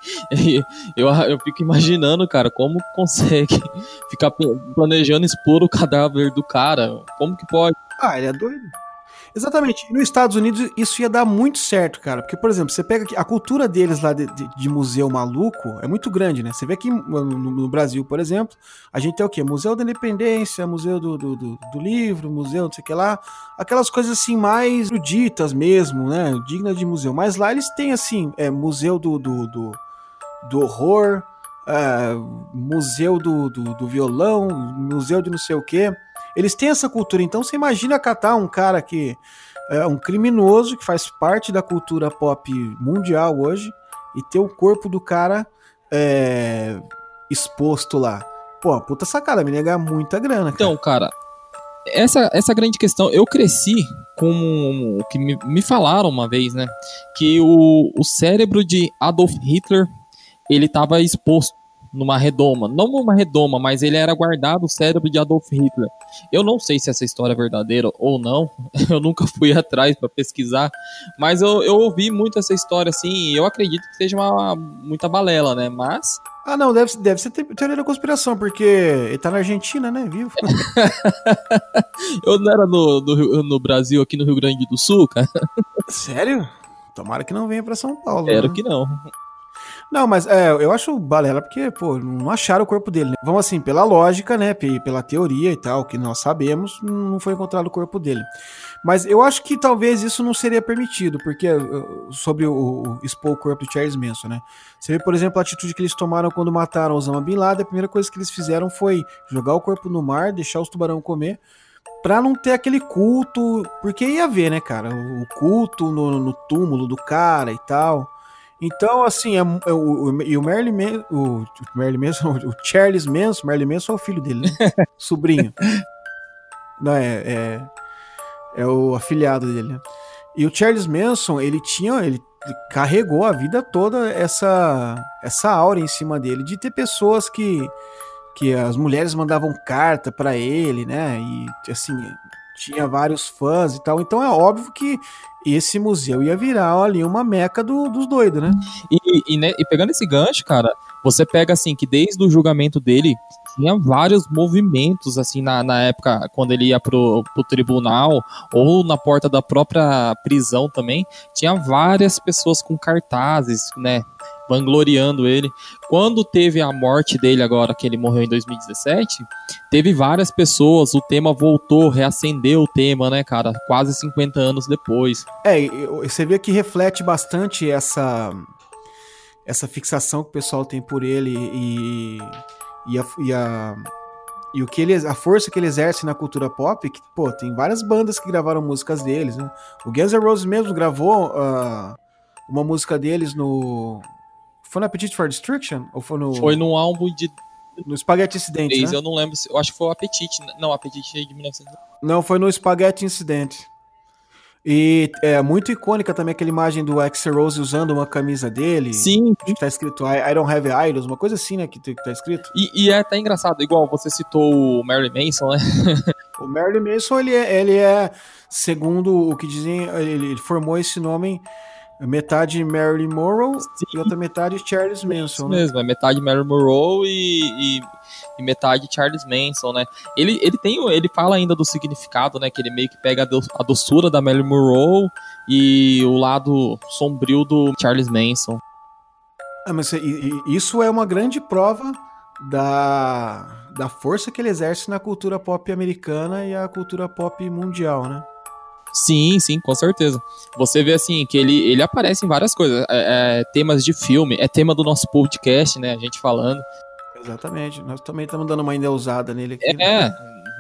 Eu, eu fico imaginando, cara, como consegue ficar planejando expor o cadáver do cara. Como que pode? Ah, ele é doido. Exatamente. Nos Estados Unidos isso ia dar muito certo, cara. Porque, por exemplo, você pega aqui, a cultura deles lá de, de- de museu maluco é muito grande, né? Você vê que no, no Brasil, por exemplo, a gente tem o quê? Museu da Independência, Museu do, do, do- do Livro, Museu não sei o que lá. Aquelas coisas assim mais eruditas mesmo, né? Dignas de museu. Mas lá eles têm, assim, é, Museu do, do, do, do Horror, é, Museu do, do, do Violão, Museu de não sei o quê. Eles têm essa cultura, então você imagina catar um cara que é um criminoso que faz parte da cultura pop mundial hoje e ter o corpo do cara é, exposto lá. Pô, puta sacada, me negar muita grana. Cara. Então, cara, essa, essa grande questão, eu cresci com o que me, me falaram uma vez, né? Que o, o cérebro de Adolf Hitler, ele estava exposto numa redoma. Não numa redoma, mas ele era guardado o cérebro de Adolf Hitler. Eu não sei se essa história é verdadeira ou não. Eu nunca fui atrás para pesquisar. Mas eu, eu ouvi muito essa história assim. E eu acredito que seja uma muita balela, né? Mas Ah, não, deve, deve ser te- teoria da conspiração, porque ele tá na Argentina, né? Vivo. eu não era no, no, no Brasil, aqui no Rio Grande do Sul, cara. Sério? Tomara que não venha pra São Paulo. Espero né? que não. Não, mas é, eu acho balela porque, pô, não acharam o corpo dele. Né? Vamos assim, pela lógica, né? pe- Pela teoria e tal, que nós sabemos, não foi encontrado o corpo dele. Mas eu acho que talvez isso não seria permitido, porque uh, sobre o, o expor o corpo de Charles Manson, né? Você vê, por exemplo, a atitude que eles tomaram quando mataram Osama Bin Laden, a primeira coisa que eles fizeram foi jogar o corpo no mar, deixar os tubarão comer, pra não ter aquele culto, porque ia ver, né, cara? O, o culto no, no túmulo do cara e tal. Então, assim, é, é o, o- e o Merlin Manson, o, Merlin Manson, o Charles Manson, Merlin Manson é o filho dele, né? Sobrinho. Não, é, é, é o afilhado dele, né? E o Charles Manson, ele tinha, ele carregou a vida toda essa essa aura em cima dele de ter pessoas que que as mulheres mandavam carta para ele, né? E assim, tinha vários fãs e tal. Então é óbvio que esse museu ia virar ali uma meca do, dos doidos, né? E, e, né, e pegando esse gancho, cara, você pega assim que desde o julgamento dele tinha vários movimentos assim na, na época quando ele ia pro, pro tribunal ou na porta da própria prisão também tinha várias pessoas com cartazes né vangloriando ele. Quando teve a morte dele agora, que ele morreu em 2017, teve várias pessoas, o tema voltou, reacendeu o tema, né, cara, quase 50 anos depois. É, você vê que reflete bastante essa essa fixação que o pessoal tem por ele e e a, e a e o que ele, a força que ele exerce na cultura pop, que, pô, tem várias bandas que gravaram músicas deles, né? O Guns N' Roses mesmo gravou uh, uma música deles no foi no Appetite for Destruction? Ou foi no. Foi no álbum de. No Spaghetti Incident. Né? Eu não lembro. Se... Eu acho que foi o Apetite. Não, o Apetite é de 1900. Não, foi no Spaghetti Incident. E é muito icônica também aquela imagem do Axel Rose usando uma camisa dele. Sim. Que tá escrito I, don't have idols, uma coisa assim, né? Que, que tá escrito. E, e, é até engraçado, igual você citou o Marilyn Manson, né? o Marilyn Manson, ele é, ele é, segundo o que dizem, ele, ele formou esse nome Metade Marilyn Monroe Sim. e outra metade Charles Manson. Isso né? mesmo, é metade Marilyn Monroe e, e, e, metade Charles Manson, né? Ele, ele tem, ele fala ainda do significado, né? Que ele meio que pega a doçura da Marilyn Monroe e o lado sombrio do Charles Manson. Ah, mas isso é uma grande prova da, da força que ele exerce na cultura pop americana e a cultura pop mundial, né? Sim, sim, com certeza. Você vê assim que ele, ele aparece em várias coisas. É, é, temas de filme, é tema do nosso podcast, né? A gente falando. Exatamente. Nós também estamos dando uma endeusada nele aqui. É, né?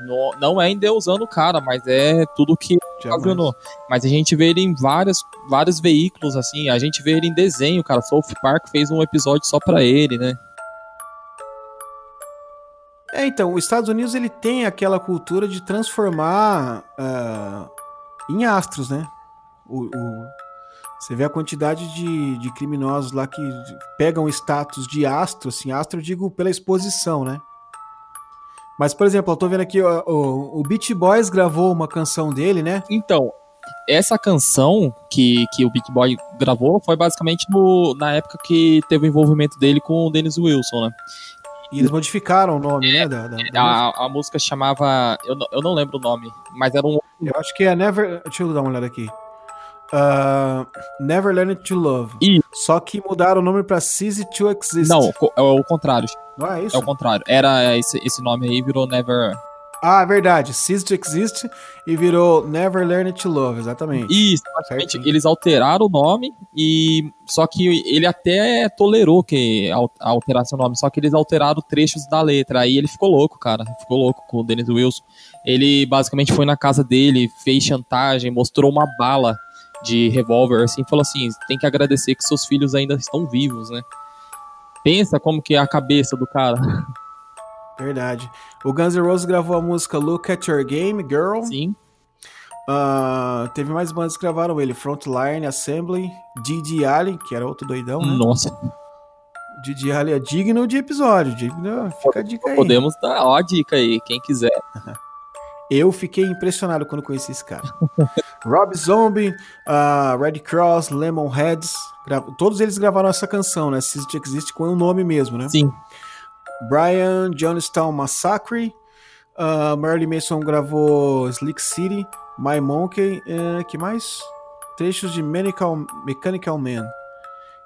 não, não é endeusando o cara, mas é tudo que ocasionou. Mas a gente vê ele em várias, vários veículos, assim. A gente vê ele em desenho, cara. South Park fez um episódio só pra ele, né? É, então, os Estados Unidos ele tem aquela cultura de transformar uh, em astros, né? O, o, você vê a quantidade de, de criminosos lá que pegam status de astro, assim, astro eu digo pela exposição, né? Mas, por exemplo, eu tô vendo aqui, ó, o, o Beach Boys gravou uma canção dele, né? Então, essa canção que, que o Beach Boy gravou foi basicamente no, na época que teve o envolvimento dele com o Dennis Wilson, né? E eles modificaram o nome, né, é, né? Da, da, da a, música. a, música chamava. Eu, eu não lembro o nome, mas era um. Eu acho que é Never. Deixa eu dar uma olhada aqui. Uh, Never Learned to Love. E... Só que mudaram o nome pra Cease to Exist. Não, é o contrário. Não é isso? É o contrário. Era esse, esse nome aí virou Never. Ah, é verdade. Cease to Exist e virou Never Learn to Love, exatamente. Isso, basicamente eles alteraram o nome e só que ele até tolerou que alterasse o nome, só que eles alteraram trechos da letra. Aí ele ficou louco, cara. Ficou louco com o Dennis Wilson. Ele basicamente foi na casa dele, fez chantagem, mostrou uma bala de revólver assim, falou assim: "Tem que agradecer que seus filhos ainda estão vivos, né?" Pensa como que é a cabeça do cara. Verdade. O Guns N' Roses gravou a música Look at Your Game, Girl. Sim. Uh, teve mais bandas que gravaram ele: Frontline, Assembly, Didi Allen, que era outro doidão, né? Nossa. Didi Allen é digno de episódio. Digno, fica a dica aí. Podemos dar ó, a dica aí, quem quiser. Eu fiquei impressionado quando conheci esse cara. Rob Zombie, uh, Red Cross, Lemonheads, todos eles gravaram essa canção, né? Se Existe com o nome mesmo, né? Sim. Brian Johnstown Massacre. Uh, Marilyn Mason gravou Slick City, My Monkey, uh, que mais? Trechos de Mechanical, Mechanical Man.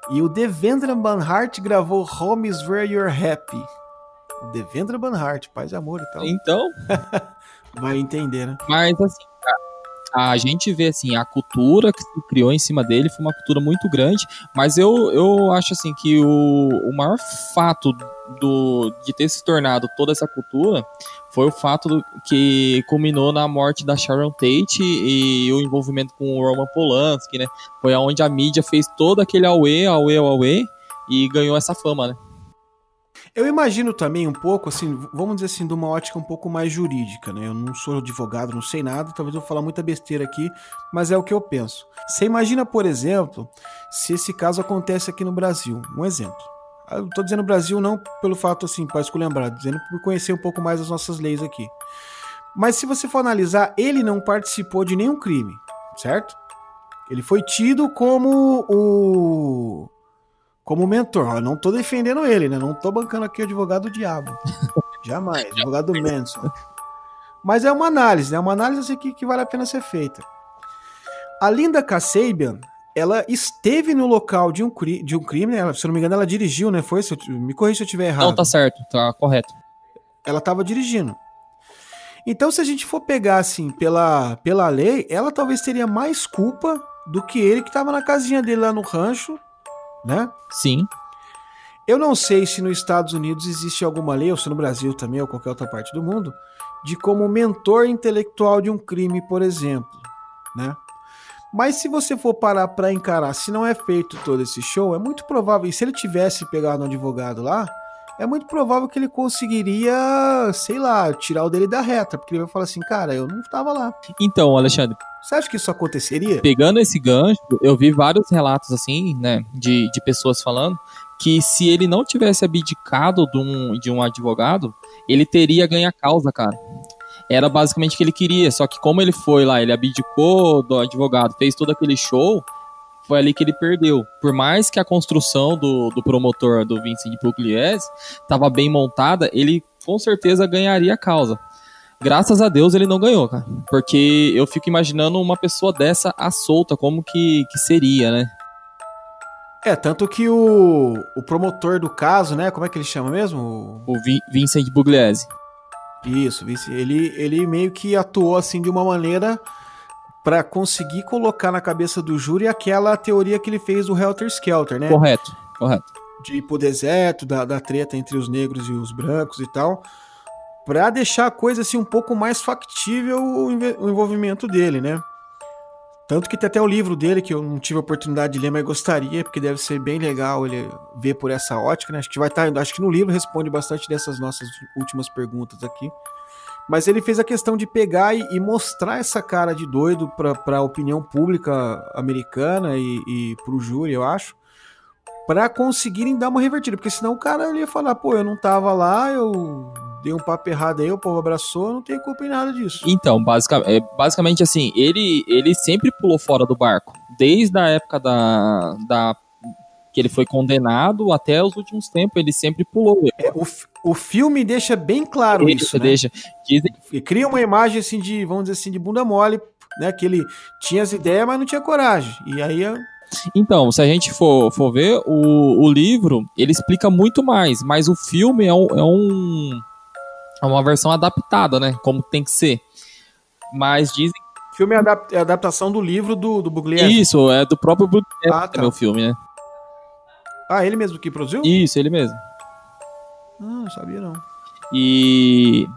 E o Devendra Banhart gravou Home is Where You're Happy. O Devendra Banhart, paz e amor e tal. Então. Vai entender, né? Mas assim, a gente vê assim, a cultura que se criou em cima dele foi uma cultura muito grande, mas eu, eu acho assim que o, o maior fato do, de ter se tornado toda essa cultura foi o fato do, que culminou na morte da Sharon Tate e o envolvimento com o Roman Polanski, né? Foi aonde a mídia fez todo aquele auê, auê, auê e ganhou essa fama, né? Eu imagino também um pouco, assim, vamos dizer assim, de uma ótica um pouco mais jurídica, né? Eu não sou advogado, não sei nada, talvez eu vou falar muita besteira aqui, mas é o que eu penso. Você imagina, por exemplo, se esse caso acontece aqui no Brasil. Um exemplo. Eu tô dizendo Brasil não pelo fato assim, para esculhambar, dizendo por conhecer um pouco mais as nossas leis aqui. Mas se você for analisar, ele não participou de nenhum crime, certo? Ele foi tido como o como mentor. Eu não tô defendendo ele, né? Não tô bancando aqui o advogado do diabo. Jamais, advogado do Manson. Mas é uma análise, é né? uma análise assim, que, que vale a pena ser feita. A Linda Kasabian, ela esteve no local de um, cri de um crime, né? se eu não me engano, ela dirigiu, né? Foi? Eu, me corrija se eu estiver errado. Não, tá certo, tá correto. Ela estava dirigindo. Então, se a gente for pegar assim pela, pela lei, ela talvez teria mais culpa do que ele que estava na casinha dele lá no rancho, né? Sim. Eu não sei se nos Estados Unidos existe alguma lei, ou se no Brasil também, ou qualquer outra parte do mundo, de como mentor intelectual de um crime, por exemplo, né? Mas se você for parar para encarar, se não é feito todo esse show, é muito provável, e se ele tivesse pegado um advogado lá, é muito provável que ele conseguiria, sei lá, tirar o dele da reta, porque ele vai falar assim, cara, eu não estava lá. Então, Alexandre. Você acha que isso aconteceria? Pegando esse gancho, eu vi vários relatos assim, né, de, de pessoas falando que se ele não tivesse abdicado de um, de um advogado, ele teria ganho a causa, cara era basicamente o que ele queria. Só que como ele foi lá, ele abdicou do advogado, fez todo aquele show, foi ali que ele perdeu. Por mais que a construção do, do promotor do Vincent Pugliese estava bem montada, ele com certeza ganharia a causa. Graças a Deus ele não ganhou, cara. Porque eu fico imaginando uma pessoa dessa à solta, como que, que seria, né? É, tanto que o, o promotor do caso, né? Como é que ele chama mesmo? O, o Vincent Bugliese. Isso, ele, ele meio que atuou assim de uma maneira para conseguir colocar na cabeça do júri aquela teoria que ele fez do Helter Skelter, né? Correto, correto. De ir pro deserto, da, da treta entre os negros e os brancos e tal, para deixar a coisa assim um pouco mais factível o, o envolvimento dele, né? Tanto que tem até o livro dele, que eu não tive a oportunidade de ler, mas gostaria, porque deve ser bem legal ele ver por essa ótica, né? Acho que vai estar. Tá, acho que no livro responde bastante dessas nossas últimas perguntas aqui. Mas ele fez a questão de pegar e, e mostrar essa cara de doido para a opinião pública americana e, e para o júri, eu acho, para conseguirem dar uma revertida. Porque senão o cara ia falar, pô, eu não tava lá, eu dei um papo errado aí, o povo abraçou, não tem culpa em nada disso. Então, basicamente, é, basicamente assim, ele, ele sempre pulou fora do barco. Desde a época da, da que ele foi condenado até os últimos tempos, ele sempre pulou. É, o, o filme deixa bem claro isso, isso né? deixa. Dizem... E cria uma imagem assim de, vamos dizer assim, de bunda mole, né? Que ele tinha as ideias, mas não tinha coragem. E aí então, se a gente for, for ver, o, o livro, ele explica muito mais, mas o filme é um, é um, é uma versão adaptada, né? Como tem que ser. Mas dizem. O filme é, é adaptação do livro do, do Bugliese. Isso, é do próprio Bugliese, ah, tá. meu filme, né? Ah, ele mesmo que produziu? Isso, ele mesmo. Ah, não sabia não. E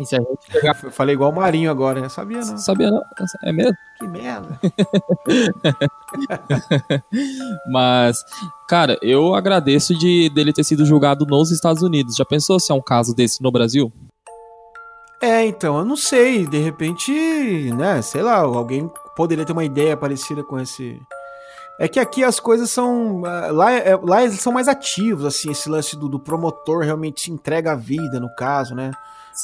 e se a gente pegar... Eu falei igual o Marinho agora, né? Sabia não. Sabia não. É mesmo? Que merda. Mas, cara, eu agradeço de dele ter sido julgado nos Estados Unidos. Já pensou se é um caso desse no Brasil? É, então, eu não sei. De repente, né, sei lá, alguém poderia ter uma ideia parecida com esse. É que aqui as coisas são. Ah, lá, é, lá eles são mais ativos, assim, esse lance do, do promotor realmente se entrega a vida, no caso, né?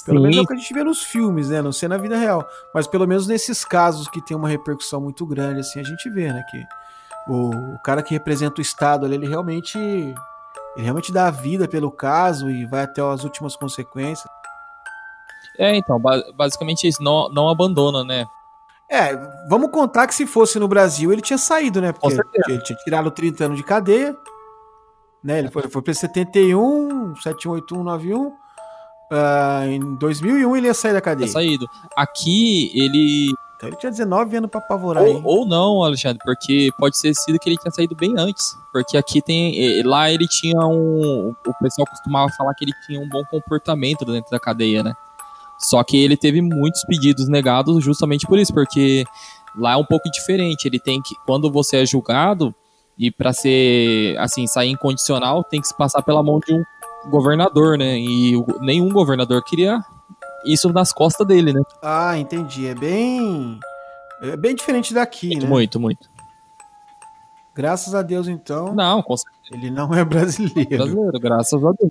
Pelo Sim. menos é o que a gente vê nos filmes, né? Não sei na vida real. Mas pelo menos nesses casos que tem uma repercussão muito grande, assim, a gente vê, né? Que o, o cara que representa o Estado ali, ele realmente. Ele realmente dá a vida pelo caso e vai até as últimas consequências. É, então, basicamente isso, não, não abandona, né? É, vamos contar que se fosse no Brasil ele tinha saído, né? Porque ele tinha tirado 30 anos de cadeia, né? Ele foi, foi para 71, 718191. Uh, em 2001 ele ia sair da cadeia. Ia saído. Aqui ele. Então ele tinha 19 anos pra apavorar. Ou, ou, não, Alexandre, porque pode ser sido que ele tinha saído bem antes. Porque aqui tem. Lá ele tinha um. O pessoal costumava falar que ele tinha um bom comportamento dentro da cadeia, né? Só que ele teve muitos pedidos negados justamente por isso, porque lá é um pouco diferente. Ele tem que. Quando você é julgado, e para ser assim, sair incondicional, tem que se passar pela mão de um governador, né? E nenhum governador queria isso nas costas dele, né? Ah, entendi. É bem. É bem diferente daqui, muito, né? Muito, muito. Graças a Deus, então. Não, com certeza. Ele não é brasileiro. Brasileiro, graças a Deus.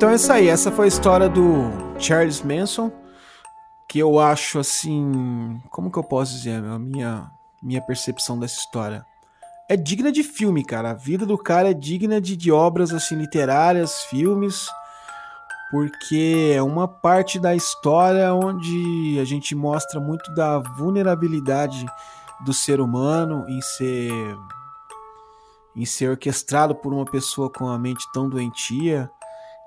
Então é isso aí, essa foi a história do Charles Manson, que eu acho assim, como que eu posso dizer, a minha minha percepção dessa história. É digna de filme, cara. A vida do cara é digna de, de obras assim literárias, filmes, porque é uma parte da história onde a gente mostra muito da vulnerabilidade do ser humano em ser em ser orquestrado por uma pessoa com a mente tão doentia.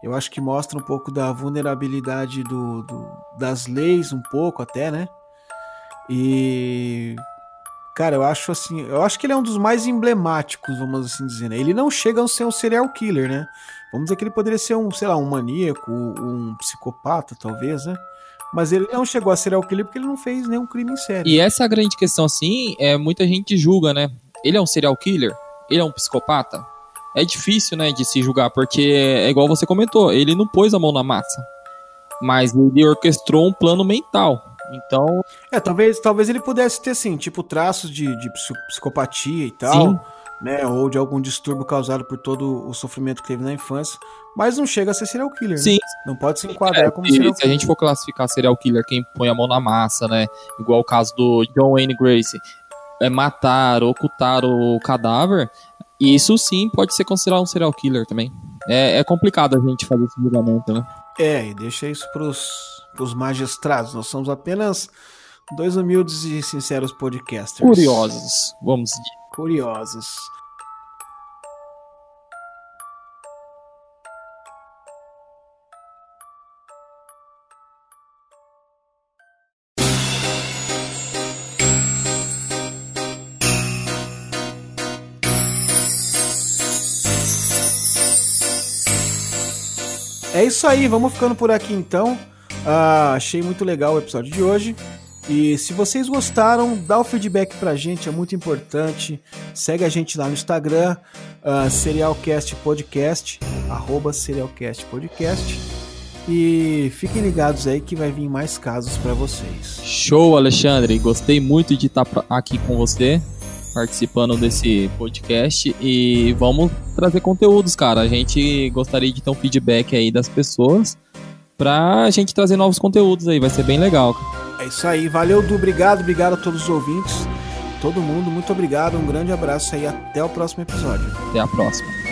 Eu acho que mostra um pouco da vulnerabilidade do, do, das leis, um pouco até, né? E. Cara, eu acho assim. Eu acho que ele é um dos mais emblemáticos, vamos assim dizer, né? Ele não chega a ser um serial killer, né? Vamos dizer que ele poderia ser um, sei lá, um maníaco, um psicopata, talvez, né? Mas ele não chegou a serial killer porque ele não fez nenhum crime em série. E essa é a grande questão, assim, é muita gente julga, né? Ele é um serial killer? Ele é um psicopata? É difícil, né, de se julgar, porque é igual você comentou, ele não pôs a mão na massa, mas ele orquestrou um plano mental. Então. É, talvez, talvez ele pudesse ter, assim, tipo, traços de, de psicopatia e tal. Sim. Né, ou de algum distúrbio causado por todo o sofrimento que teve na infância, mas não chega a ser serial killer. Sim. Né? Não pode se enquadrar é, como serial killer. Se a gente for classificar serial killer, quem põe a mão na massa, né? Igual o caso do John Wayne Grace, é matar, ocultar o cadáver, e isso sim pode ser considerado um serial killer também. É, é complicado a gente fazer esse julgamento, né? É, e deixa isso pros, pros magistrados. Nós somos apenas dois humildes e sinceros podcasters. Curiosos, vamos dizer. Curiosos. É isso aí, vamos ficando por aqui então. Ah, achei muito legal o episódio de hoje. E se vocês gostaram, dá o feedback pra gente, é muito importante. Segue a gente lá no Instagram, uh, Serialcast Podcast, arroba Serialcast Podcast. E fiquem ligados aí que vai vir mais casos para vocês. Show, Alexandre. Gostei muito de estar aqui com você participando desse podcast e vamos trazer conteúdos, cara. A gente gostaria de ter um feedback aí das pessoas pra gente trazer novos conteúdos aí, vai ser bem legal. É isso aí, valeu Du, obrigado, obrigado a todos os ouvintes, todo mundo, muito obrigado, um grande abraço aí, até o próximo episódio. Até a próxima.